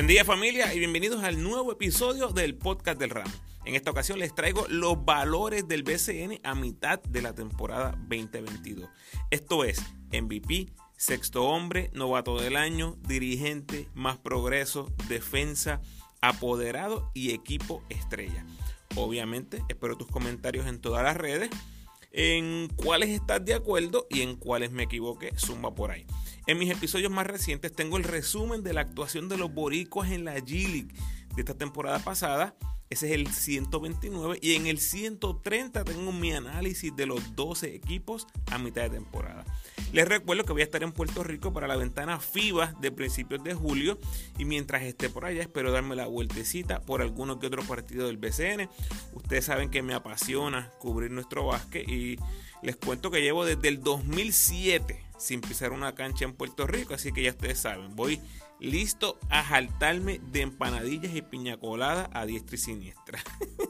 Buen día familia y bienvenidos al nuevo episodio del podcast del ramo. En esta ocasión les traigo los valores del BCN a mitad de la temporada 2022. Esto es MVP, sexto hombre, novato del año, dirigente, más progreso, defensa, apoderado y equipo estrella. Obviamente espero tus comentarios en todas las redes, en cuáles estás de acuerdo y en cuáles me equivoqué, zumba por ahí. En mis episodios más recientes tengo el resumen de la actuación de los boricuas en la G-League de esta temporada pasada. Ese es el 129 y en el 130 tengo mi análisis de los 12 equipos a mitad de temporada. Les recuerdo que voy a estar en Puerto Rico para la ventana FIBA de principios de julio y mientras esté por allá espero darme la vueltecita por alguno que otro partido del BCN. Ustedes saben que me apasiona cubrir nuestro básquet y les cuento que llevo desde el 2007 sin pisar una cancha en Puerto Rico, así que ya ustedes saben, voy listo a jaltarme de empanadillas y piña colada a diestra y siniestra.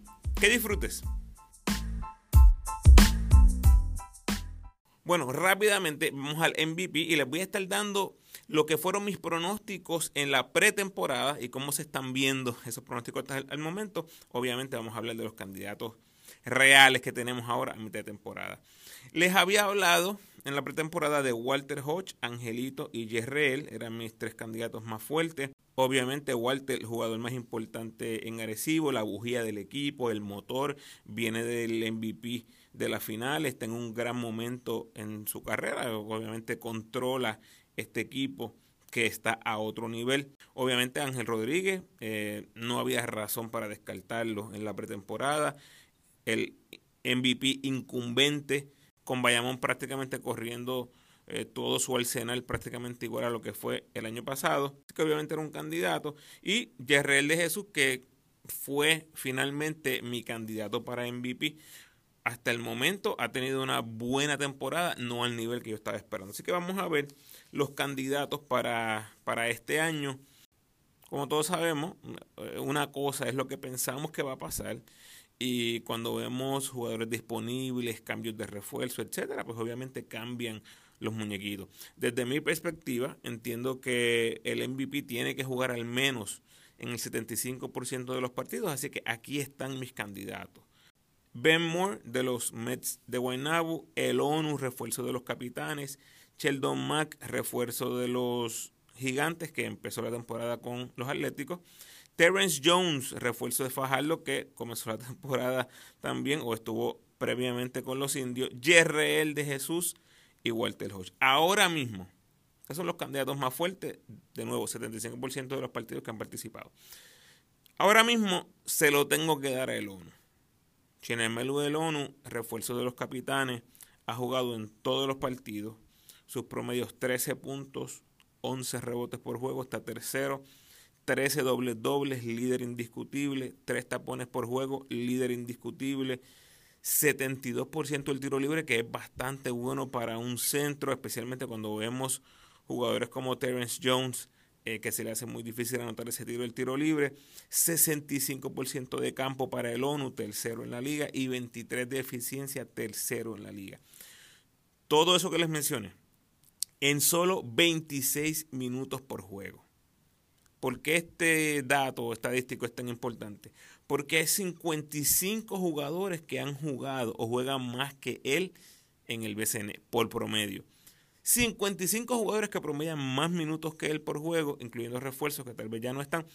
Que disfrutes. Bueno, rápidamente vamos al MVP y les voy a estar dando lo que fueron mis pronósticos en la pretemporada y cómo se están viendo esos pronósticos hasta el momento. Obviamente vamos a hablar de los candidatos reales que tenemos ahora a mitad de temporada. Les había hablado en la pretemporada de Walter Hodge, Angelito y Yerreel, eran mis tres candidatos más fuertes. Obviamente Walter, el jugador más importante en Arecibo, la bujía del equipo, el motor, viene del MVP de la final, está en un gran momento en su carrera, obviamente controla este equipo que está a otro nivel. Obviamente Ángel Rodríguez, eh, no había razón para descartarlo en la pretemporada. El MVP incumbente con Bayamón prácticamente corriendo eh, todo su arsenal prácticamente igual a lo que fue el año pasado, que obviamente era un candidato, y Yerrel de Jesús, que fue finalmente mi candidato para MVP. Hasta el momento ha tenido una buena temporada, no al nivel que yo estaba esperando. Así que vamos a ver los candidatos para, para este año. Como todos sabemos, una cosa es lo que pensamos que va a pasar y cuando vemos jugadores disponibles, cambios de refuerzo, etcétera, pues obviamente cambian los muñequitos. Desde mi perspectiva, entiendo que el MVP tiene que jugar al menos en el 75% de los partidos, así que aquí están mis candidatos. Ben Moore de los Mets de Guaynabo, el ONU, refuerzo de los capitanes, Sheldon Mack, refuerzo de los gigantes que empezó la temporada con los Atléticos, Terrence Jones, refuerzo de Fajardo, que comenzó la temporada también o estuvo previamente con los indios. Jerreel de Jesús y Walter Hodge. Ahora mismo, esos son los candidatos más fuertes. De nuevo, 75% de los partidos que han participado. Ahora mismo se lo tengo que dar a el ONU. Chinemelu del ONU, refuerzo de los capitanes, ha jugado en todos los partidos. Sus promedios 13 puntos, 11 rebotes por juego, está tercero 13 dobles dobles, líder indiscutible, 3 tapones por juego, líder indiscutible, 72% del tiro libre, que es bastante bueno para un centro, especialmente cuando vemos jugadores como Terence Jones, eh, que se le hace muy difícil anotar ese tiro del tiro libre, 65% de campo para el ONU, tercero en la liga, y 23 de eficiencia, tercero en la liga. Todo eso que les mencioné, en solo 26 minutos por juego. ¿Por qué este dato estadístico es tan importante? Porque hay 55 jugadores que han jugado o juegan más que él en el BCN por promedio. 55 jugadores que promedian más minutos que él por juego, incluyendo refuerzos que tal vez ya no están.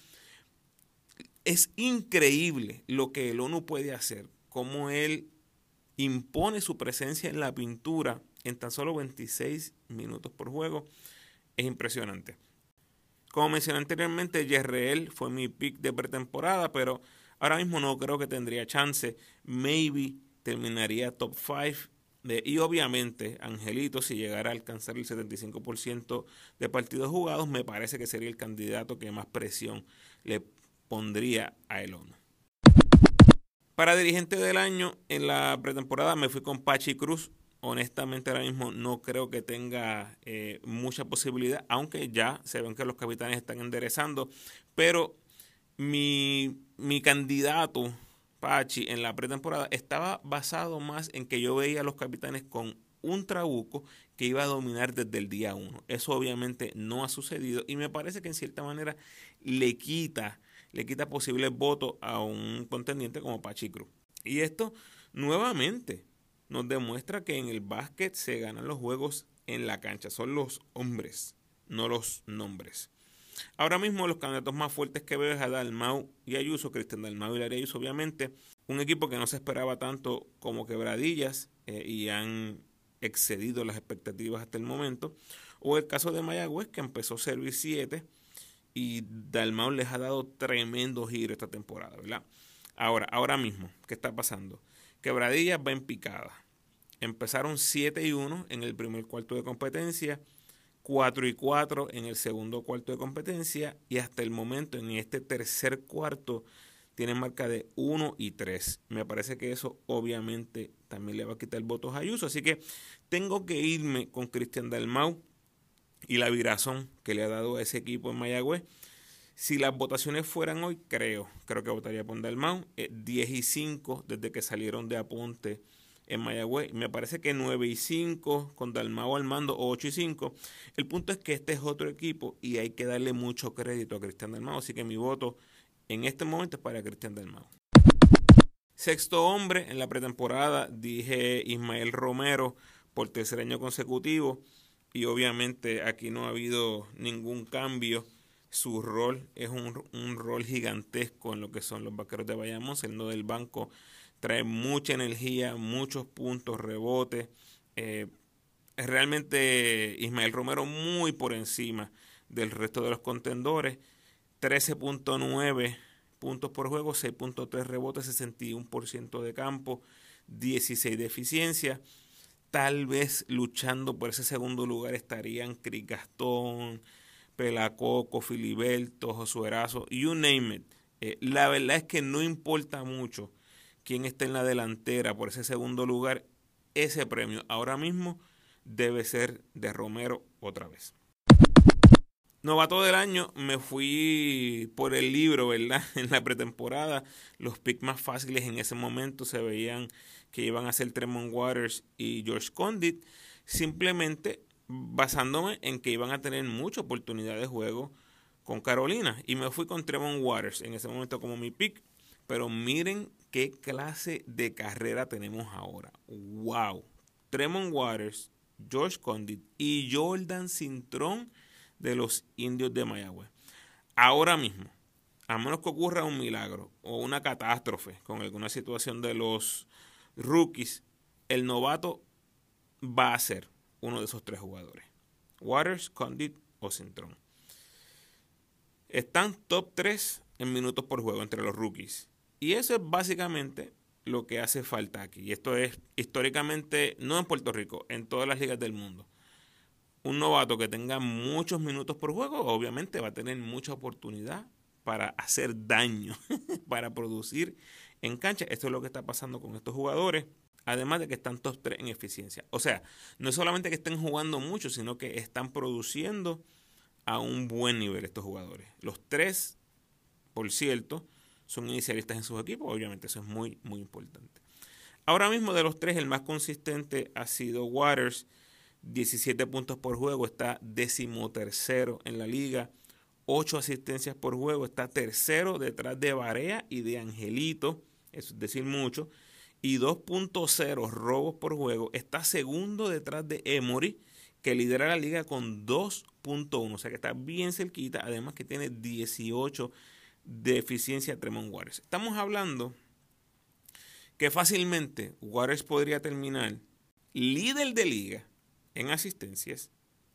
Es increíble lo que el ONU puede hacer, cómo él impone su presencia en la pintura en tan solo 26 minutos por juego. Es impresionante. Como mencioné anteriormente, Yerreel fue mi pick de pretemporada, pero ahora mismo no creo que tendría chance. Maybe terminaría top 5. y obviamente, Angelito, si llegara a alcanzar el 75% de partidos jugados, me parece que sería el candidato que más presión le pondría a el ONU. Para dirigente del año, en la pretemporada me fui con Pachi Cruz. Honestamente ahora mismo no creo que tenga eh, mucha posibilidad, aunque ya se ven que los capitanes están enderezando. Pero mi, mi candidato, Pachi, en la pretemporada estaba basado más en que yo veía a los capitanes con un trabuco que iba a dominar desde el día uno. Eso obviamente no ha sucedido y me parece que en cierta manera le quita le quita posibles votos a un contendiente como Pachi Cruz. Y esto nuevamente nos demuestra que en el básquet se ganan los juegos en la cancha, son los hombres, no los nombres. Ahora mismo los candidatos más fuertes que veo es a Dalmau y Ayuso, Cristian Dalmau y Larry Ayuso, obviamente. Un equipo que no se esperaba tanto como Quebradillas eh, y han excedido las expectativas hasta el momento. O el caso de Mayagüez, que empezó a servir 7 y Dalmau les ha dado tremendo giro esta temporada, ¿verdad? Ahora, ahora mismo, ¿qué está pasando? Quebradillas va en picada. Empezaron 7 y 1 en el primer cuarto de competencia, 4 y 4 en el segundo cuarto de competencia y hasta el momento en este tercer cuarto tienen marca de 1 y 3. Me parece que eso obviamente también le va a quitar votos a Ayuso, así que tengo que irme con Cristian Dalmau y la virazón que le ha dado a ese equipo en Mayagüez. Si las votaciones fueran hoy, creo, creo que votaría por Dalmau. 10 y 5 desde que salieron de Aponte en Mayagüez. Me parece que 9 y 5 con Dalmau al mando, 8 y 5. El punto es que este es otro equipo y hay que darle mucho crédito a Cristian Dalmau. Así que mi voto en este momento es para Cristian Dalmau. Sexto hombre en la pretemporada, dije Ismael Romero por tercer año consecutivo y obviamente aquí no ha habido ningún cambio. Su rol es un, rol gigantesco en lo que son los vaqueros de Bayamón. No del banco trae mucha energía, muchos puntos, rebotes. Eh, realmente Ismael Romero muy por encima del resto de los contendores. 13.9 puntos por juego, 6.3 rebotes, 61% de campo, 16 de eficiencia tal vez luchando por ese segundo lugar estarían Cris Gastón, Pelacoco, Filiberto, Josuerazo, you name it. Eh, la verdad es que no importa mucho quién esté en la delantera por ese segundo lugar, ese premio ahora mismo debe ser de Romero otra vez. Novato del año, me fui por el libro, ¿verdad? En la pretemporada, los picks más fáciles en ese momento se veían que iban a ser Tremont Waters y George Condit, simplemente basándome en que iban a tener mucha oportunidad de juego con Carolina. Y me fui con Tremont Waters en ese momento como mi pick. Pero miren qué clase de carrera tenemos ahora. ¡Wow! Tremont Waters, George Condit y Jordan Cintrón de los indios de Mayagüez. Ahora mismo, a menos que ocurra un milagro o una catástrofe con alguna situación de los rookies, el novato va a ser uno de esos tres jugadores. Waters, Condit o Centron. Están top 3 en minutos por juego entre los rookies. Y eso es básicamente lo que hace falta aquí. Y esto es históricamente, no en Puerto Rico, en todas las ligas del mundo. Un novato que tenga muchos minutos por juego, obviamente va a tener mucha oportunidad para hacer daño, para producir en cancha. Esto es lo que está pasando con estos jugadores. Además de que están todos tres en eficiencia. O sea, no es solamente que estén jugando mucho, sino que están produciendo a un buen nivel estos jugadores. Los tres, por cierto, son inicialistas en sus equipos. Obviamente eso es muy, muy importante. Ahora mismo de los tres, el más consistente ha sido Waters. 17 puntos por juego, está decimotercero en la liga. 8 asistencias por juego, está tercero detrás de Barea y de Angelito, es decir mucho, y 2.0 robos por juego, está segundo detrás de Emory, que lidera la liga con 2.1, o sea que está bien cerquita, además que tiene 18 de eficiencia Tremont Waters. Estamos hablando que fácilmente Waters podría terminar líder de liga en asistencias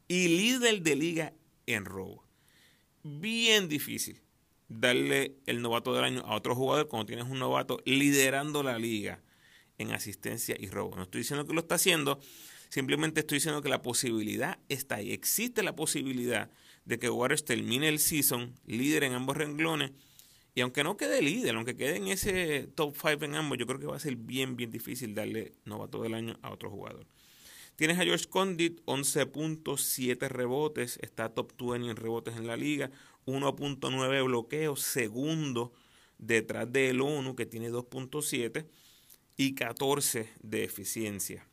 y líder de liga en robos bien difícil darle el novato del año a otro jugador cuando tienes un novato liderando la liga en asistencia y robo. No estoy diciendo que lo está haciendo, simplemente estoy diciendo que la posibilidad está ahí. Existe la posibilidad de que Waters termine el season líder en ambos renglones Y aunque no quede líder, aunque quede en ese top 5 en ambos, yo creo que va a ser bien, bien difícil darle novato del año a otro jugador. Tienes a George Condit, 11.7 rebotes, está top 20 en rebotes en la liga, 1.9 bloqueos, segundo detrás del ONU que tiene 2.7 y 14 de eficiencia.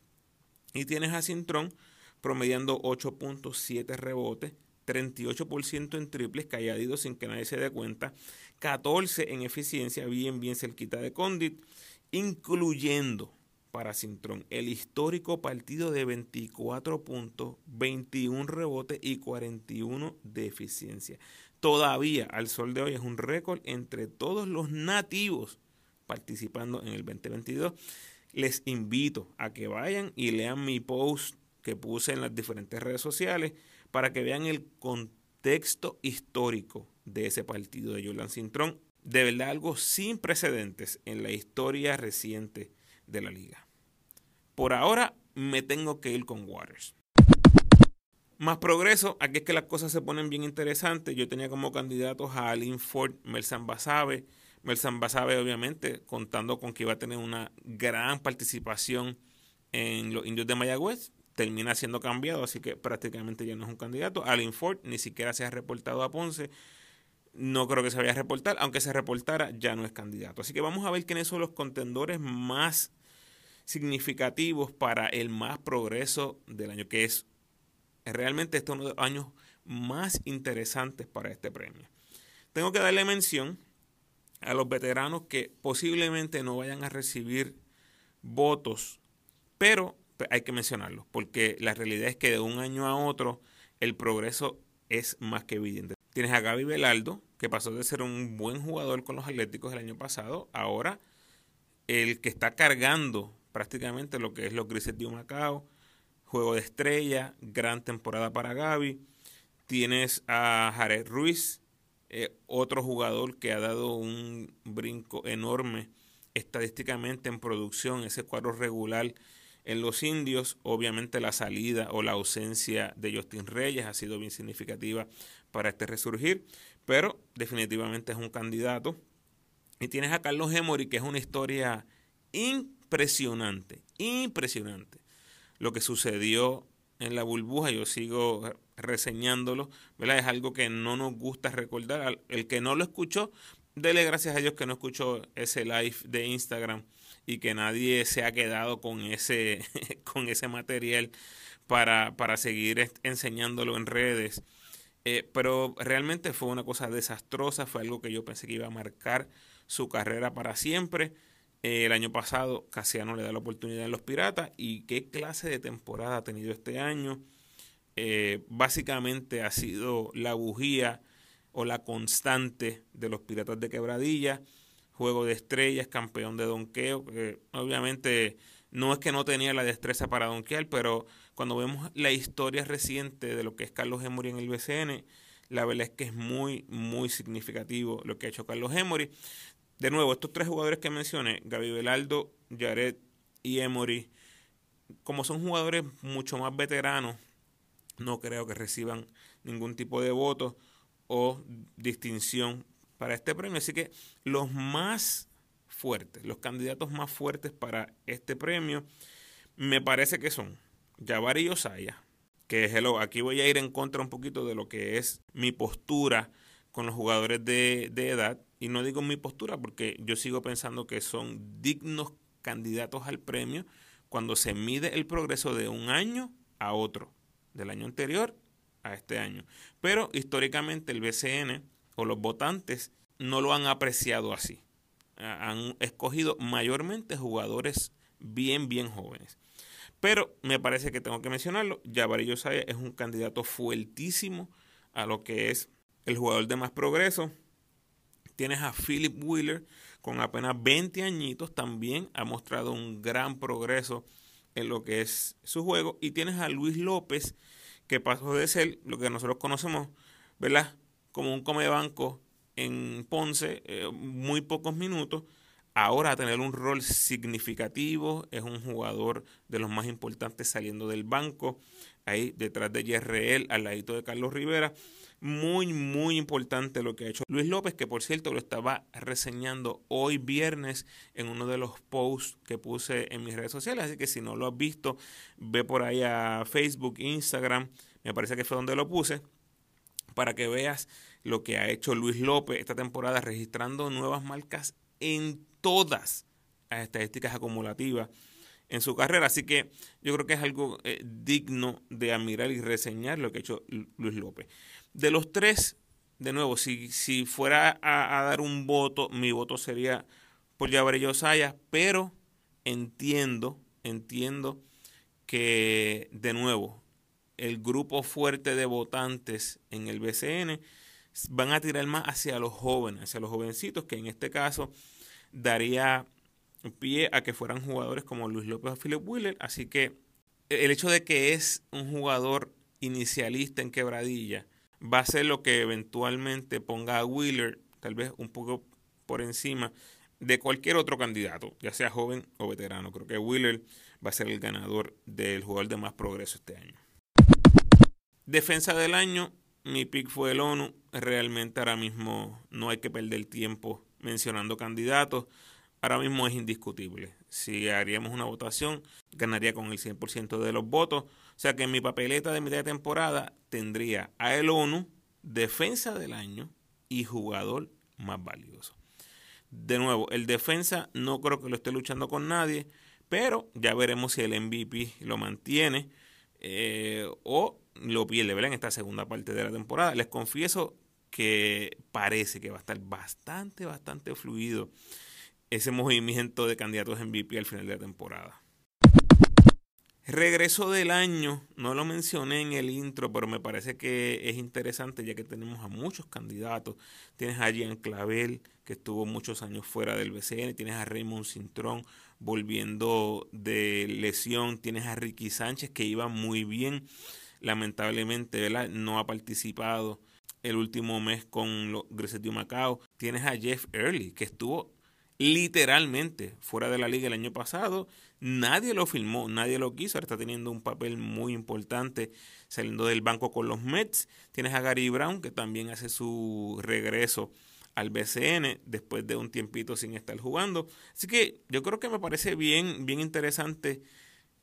Y tienes a Cintrón promediando 8.7 rebotes, 38% en triples calladitos sin que nadie se dé cuenta, 14 en eficiencia, bien, bien cerquita de Condit, incluyendo para Cintrón el histórico partido de 24 puntos, 21 rebotes y 41 de eficiencia. Todavía al sol de hoy es un récord entre todos los nativos participando en el 2022. Les invito a que vayan y lean mi post que puse en las diferentes redes sociales para que vean el contexto histórico de ese partido de Jordan Cintrón. De verdad algo sin precedentes en la historia reciente de la liga. Por ahora me tengo que ir con Waters. Más progreso, aquí es que las cosas se ponen bien interesantes. Yo tenía como candidatos a Alin Ford, Melsan Basabe. Melsan Basabe, obviamente, contando con que iba a tener una gran participación en los indios de Mayagüez termina siendo cambiado, así que prácticamente ya no es un candidato. Alin Ford ni siquiera se ha reportado a Ponce. No creo que se vaya a reportar, aunque se reportara, ya no es candidato. Así que vamos a ver quiénes son los contendores más significativos para el más progreso del año, que es realmente este uno de los años más interesantes para este premio. Tengo que darle mención a los veteranos que posiblemente no vayan a recibir votos, pero pues, hay que mencionarlo, porque la realidad es que de un año a otro el progreso es más que evidente. Tienes a Gaby Velaldo, que pasó de ser un buen jugador con los Atléticos el año pasado, ahora el que está cargando prácticamente lo que es los Grises de Macao, juego de estrella, gran temporada para Gaby. Tienes a Jared Ruiz, eh, otro jugador que ha dado un brinco enorme estadísticamente en producción, ese cuadro regular en los indios, obviamente la salida o la ausencia de Justin Reyes ha sido bien significativa para este resurgir, pero definitivamente es un candidato. Y tienes a Carlos Emory, que es una historia impresionante, impresionante. Lo que sucedió en la burbuja, yo sigo reseñándolo, ¿verdad? Es algo que no nos gusta recordar. El que no lo escuchó, dele gracias a Dios que no escuchó ese live de Instagram y que nadie se ha quedado con ese, con ese material para, para seguir enseñándolo en redes. Eh, pero realmente fue una cosa desastrosa, fue algo que yo pensé que iba a marcar su carrera para siempre. Eh, el año pasado Casiano le da la oportunidad en los Piratas y qué clase de temporada ha tenido este año. Eh, básicamente ha sido la bujía o la constante de los Piratas de Quebradilla juego de estrellas, campeón de donqueo. obviamente no es que no tenía la destreza para donkear, pero cuando vemos la historia reciente de lo que es Carlos Emory en el BCN, la verdad es que es muy, muy significativo lo que ha hecho Carlos Emory. De nuevo, estos tres jugadores que mencioné, Gaby Velaldo, Jared y Emory, como son jugadores mucho más veteranos, no creo que reciban ningún tipo de voto o distinción para este premio. Así que los más fuertes, los candidatos más fuertes para este premio, me parece que son Jabari y Osaya, que hello, aquí voy a ir en contra un poquito de lo que es mi postura con los jugadores de, de edad. Y no digo mi postura porque yo sigo pensando que son dignos candidatos al premio cuando se mide el progreso de un año a otro, del año anterior a este año. Pero históricamente el BCN o los votantes no lo han apreciado así. Han escogido mayormente jugadores bien, bien jóvenes. Pero me parece que tengo que mencionarlo. Jabari Yosaya es un candidato fuertísimo a lo que es el jugador de más progreso. Tienes a Philip Wheeler con apenas 20 añitos. También ha mostrado un gran progreso en lo que es su juego. Y tienes a Luis López, que pasó de ser lo que nosotros conocemos, ¿verdad? como un comebanco en Ponce, eh, muy pocos minutos, ahora a tener un rol significativo, es un jugador de los más importantes saliendo del banco, ahí detrás de Yerreel, al ladito de Carlos Rivera. Muy, muy importante lo que ha hecho Luis López, que por cierto lo estaba reseñando hoy viernes en uno de los posts que puse en mis redes sociales. Así que si no lo has visto, ve por ahí a Facebook, Instagram, me parece que fue donde lo puse, para que veas lo que ha hecho Luis López esta temporada, registrando nuevas marcas en todas las estadísticas acumulativas en su carrera. Así que yo creo que es algo eh, digno de admirar y reseñar lo que ha hecho Luis López. De los tres, de nuevo, si, si fuera a, dar un voto, mi voto sería por Jabari Sayas, pero entiendo, entiendo que, de nuevo, el grupo fuerte de votantes en el BCN van a tirar más hacia los jóvenes, hacia los jovencitos, que en este caso daría pie a que fueran jugadores como Luis López o Philip Wheeler. Así que el hecho de que es un jugador inicialista en quebradilla va a ser lo que eventualmente ponga a Wheeler tal vez un poco por encima de cualquier otro candidato, ya sea joven o veterano. Creo que Wheeler va a ser el ganador del jugador de más progreso este año. Defensa del año, mi pick fue el ONU. Realmente ahora mismo no hay que perder tiempo mencionando candidatos ahora mismo es indiscutible. Si haríamos una votación, ganaría con el 100% de los votos. O sea que en mi papeleta de mitad de temporada tendría a el ONU, defensa del año y jugador más valioso. De nuevo, el defensa no creo que lo esté luchando con nadie, pero ya veremos si el MVP lo mantiene eh, o lo pierde en esta segunda parte de la temporada. Les confieso que parece que va a estar bastante, bastante fluido ese movimiento de candidatos MVP al final de la temporada. Regreso del año, no lo mencioné en el intro, pero me parece que es interesante ya que tenemos a muchos candidatos. Tienes a Jean Clavel, que estuvo muchos años fuera del BCN, tienes a Raymond Cintrón volviendo de lesión, tienes a Ricky Sánchez que iba muy bien, lamentablemente no ha participado el último mes con los Grises de Macao. Tienes a Jeff Early, que estuvo literalmente fuera de la liga el año pasado. Nadie lo filmó, nadie lo quiso. Ahora está teniendo un papel muy importante saliendo del banco con los Mets. Tienes a Gary Brown que también hace su regreso al BCN después de un tiempito sin estar jugando. Así que yo creo que me parece bien, bien interesante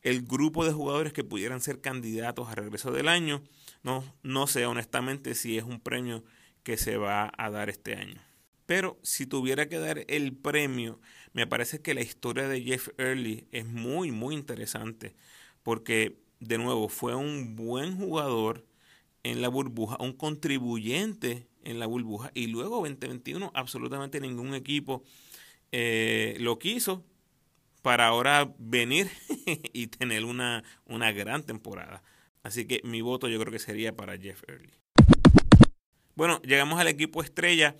el grupo de jugadores que pudieran ser candidatos a regreso del año. No, no sé honestamente si es un premio que se va a dar este año. Pero si tuviera que dar el premio, me parece que la historia de Jeff Early es muy, muy interesante. Porque, de nuevo, fue un buen jugador en la burbuja, un contribuyente en la burbuja. Y luego 2021 absolutamente ningún equipo eh, lo quiso para ahora venir y tener una, una gran temporada. Así que mi voto yo creo que sería para Jeff Early. Bueno, llegamos al equipo estrella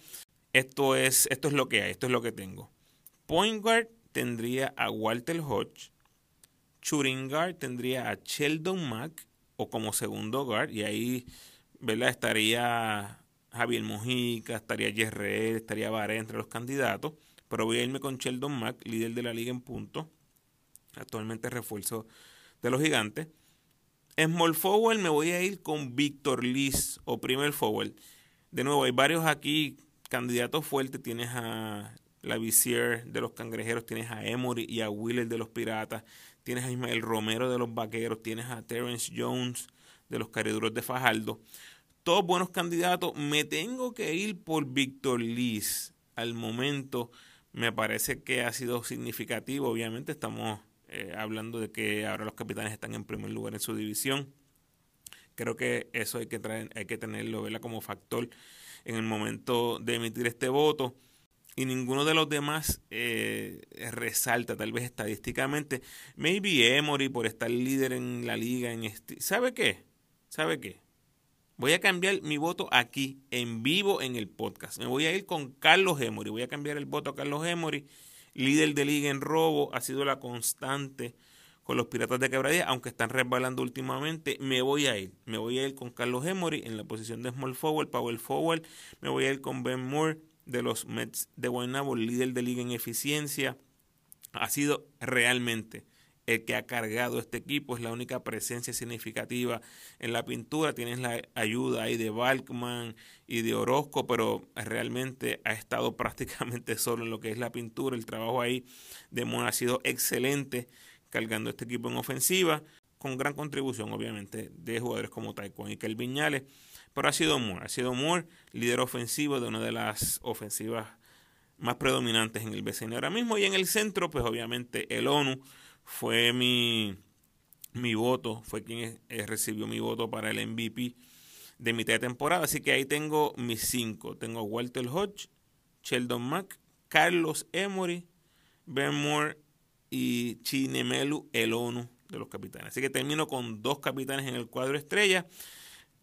esto es, esto es lo que hay, esto es lo que tengo. Point guard tendría a Walter Hodge. Shooting guard tendría a Sheldon Mack o como segundo guard. Y ahí, ¿verdad? Estaría Javier Mojica, estaría Jerry, estaría Varé entre los candidatos. Pero voy a irme con Sheldon Mack, líder de la liga en punto. Actualmente refuerzo de los gigantes. Small forward me voy a ir con Víctor Liz o primer forward. De nuevo, hay varios aquí candidatos fuertes tienes a la Visier de los Cangrejeros, tienes a Emory y a Wheeler de los Piratas, tienes a Ismael Romero de los Vaqueros, tienes a Terence Jones de los Cariduros de Fajardo. Todos buenos candidatos. Me tengo que ir por Víctor Liz. Al momento me parece que ha sido significativo. Obviamente estamos eh, hablando de que ahora los capitanes están en primer lugar en su división. Creo que eso hay que, traer, hay que tenerlo como factor en el momento de emitir este voto. Y ninguno de los demás eh, resalta, tal vez estadísticamente. Maybe Emory por estar líder en la liga. En este, ¿Sabe qué? ¿Sabe qué? Voy a cambiar mi voto aquí, en vivo, en el podcast. Me voy a ir con Carlos Emory. Voy a cambiar el voto a Carlos Emory, líder de liga en robo. Ha sido la constante con los Piratas de Quebradilla, aunque están resbalando últimamente, me voy a ir. Me voy a ir con Carlos Emory en la posición de small forward, power forward. Me voy a ir con Ben Moore de los Mets de Guaynabo, líder de liga en eficiencia. Ha sido realmente el que ha cargado este equipo, es la única presencia significativa en la pintura. Tienes la ayuda ahí de Balkman y de Orozco, pero realmente ha estado prácticamente solo en lo que es la pintura. El trabajo ahí de Moore ha sido excelente cargando este equipo en ofensiva, con gran contribución obviamente de jugadores como Taekwondo y Kelvin Viñales. Pero ha sido Moore, ha sido Moore líder ofensivo de una de las ofensivas más predominantes en el BCN ahora mismo. Y en el centro, pues obviamente el ONU fue mi, mi voto, fue quien eh, recibió mi voto para el MVP de mitad de temporada. Así que ahí tengo mis cinco. Tengo Walter Hodge, Sheldon Mack, Carlos Emory, Ben Moore y Chinemelu el ONU de los capitanes. Así que termino con dos capitanes en el cuadro estrella.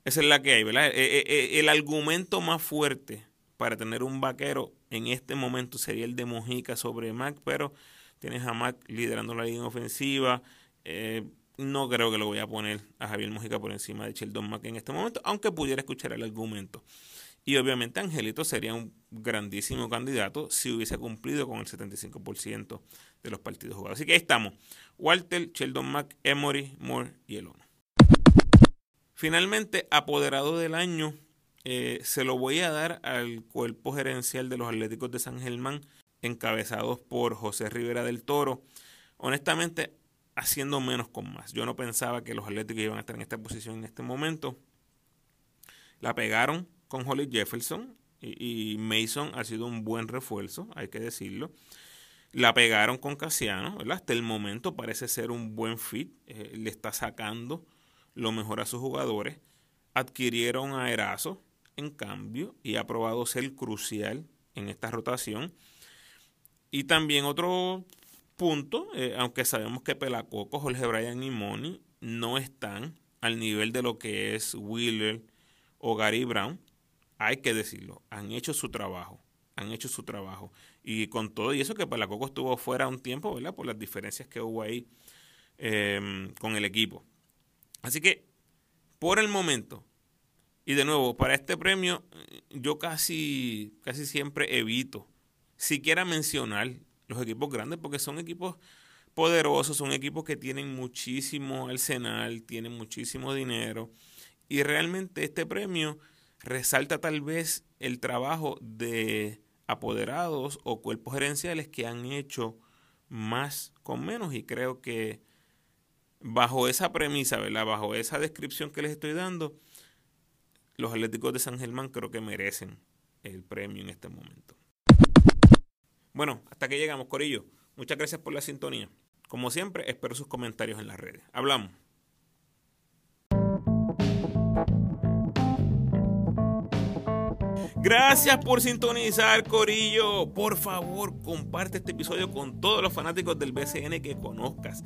Esa es la que hay, ¿verdad? Eh, eh, el argumento más fuerte para tener un vaquero en este momento sería el de Mojica sobre Mac, pero tienes a Mac liderando la línea ofensiva. Eh, no creo que lo voy a poner a Javier Mojica por encima de Sheldon Mac en este momento, aunque pudiera escuchar el argumento. Y obviamente Angelito sería un grandísimo candidato si hubiese cumplido con el 75% de los partidos jugados. Así que ahí estamos. Walter, Sheldon Mac, Emory, Moore y Elono. Finalmente, apoderado del año, eh, se lo voy a dar al cuerpo gerencial de los Atléticos de San Germán, encabezados por José Rivera del Toro. Honestamente, haciendo menos con más. Yo no pensaba que los Atléticos iban a estar en esta posición en este momento. La pegaron con Holly Jefferson y, Mason ha sido un buen refuerzo, hay que decirlo. La pegaron con Casiano, Hasta el momento parece ser un buen fit, eh, le está sacando lo mejor a sus jugadores. Adquirieron a Erazo, en cambio, y ha probado ser crucial en esta rotación. Y también otro punto, eh, aunque sabemos que Pelacoco, Jorge Bryan y Moni no están al nivel de lo que es Wheeler o Gary Brown, hay que decirlo, han hecho su trabajo, han hecho su trabajo. Y con todo y eso que Pelacoco estuvo fuera un tiempo, ¿verdad? Por las diferencias que hubo ahí em, con el equipo. Así que, por el momento, y de nuevo, para este premio, yo casi, casi siempre evito siquiera mencionar los equipos grandes porque son equipos poderosos, son equipos que tienen muchísimo arsenal, tienen muchísimo dinero. Y realmente este premio resalta tal vez el trabajo de apoderados o cuerpos gerenciales que han hecho más con menos y creo que bajo esa premisa, ¿verdad? bajo esa descripción que les estoy dando, los Atléticos de San Germán creo que merecen el premio en este momento. Bueno, hasta que llegamos, Corillo. Muchas gracias por la sintonía. Como siempre, espero sus comentarios en las redes. Hablamos. Gracias por sintonizar, Corillo. Por favor, comparte este episodio con todos los fanáticos del BCN que conozcas.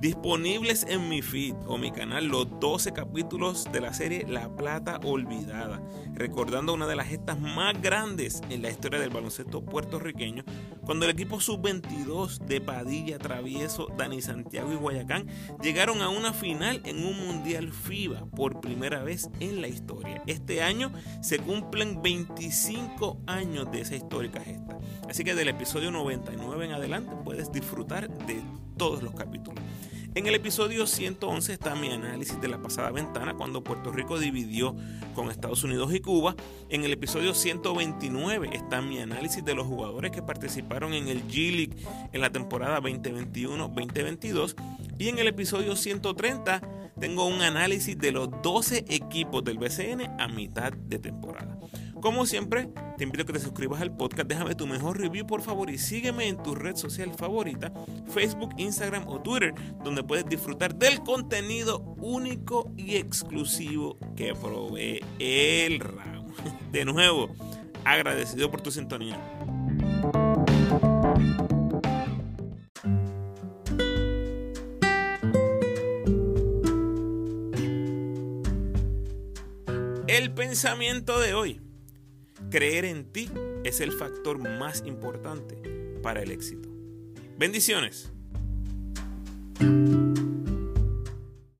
Disponibles en mi feed o mi canal los 12 capítulos de la serie La Plata Olvidada, recordando una de las gestas más grandes en la historia del baloncesto puertorriqueño, cuando el equipo sub-22 de Padilla, Travieso, Dani Santiago y Guayacán llegaron a una final en un Mundial FIBA por primera vez en la historia. Este año se cumplen 20 25 años de esa histórica gesta. Así que del episodio 99 en adelante puedes disfrutar de todos los capítulos. En el episodio 111 está mi análisis de la pasada ventana cuando Puerto Rico dividió con Estados Unidos y Cuba. En el episodio 129 está mi análisis de los jugadores que participaron en el G-League en la temporada 2021-2022. Y en el episodio 130 tengo un análisis de los 12 equipos del BCN a mitad de temporada. Como siempre, te invito a que te suscribas al podcast, déjame tu mejor review por favor y sígueme en tu red social favorita, Facebook, Instagram o Twitter, donde puedes disfrutar del contenido único y exclusivo que provee el RAM. De nuevo, agradecido por tu sintonía. El pensamiento de hoy. Creer en ti es el factor más importante para el éxito. Bendiciones.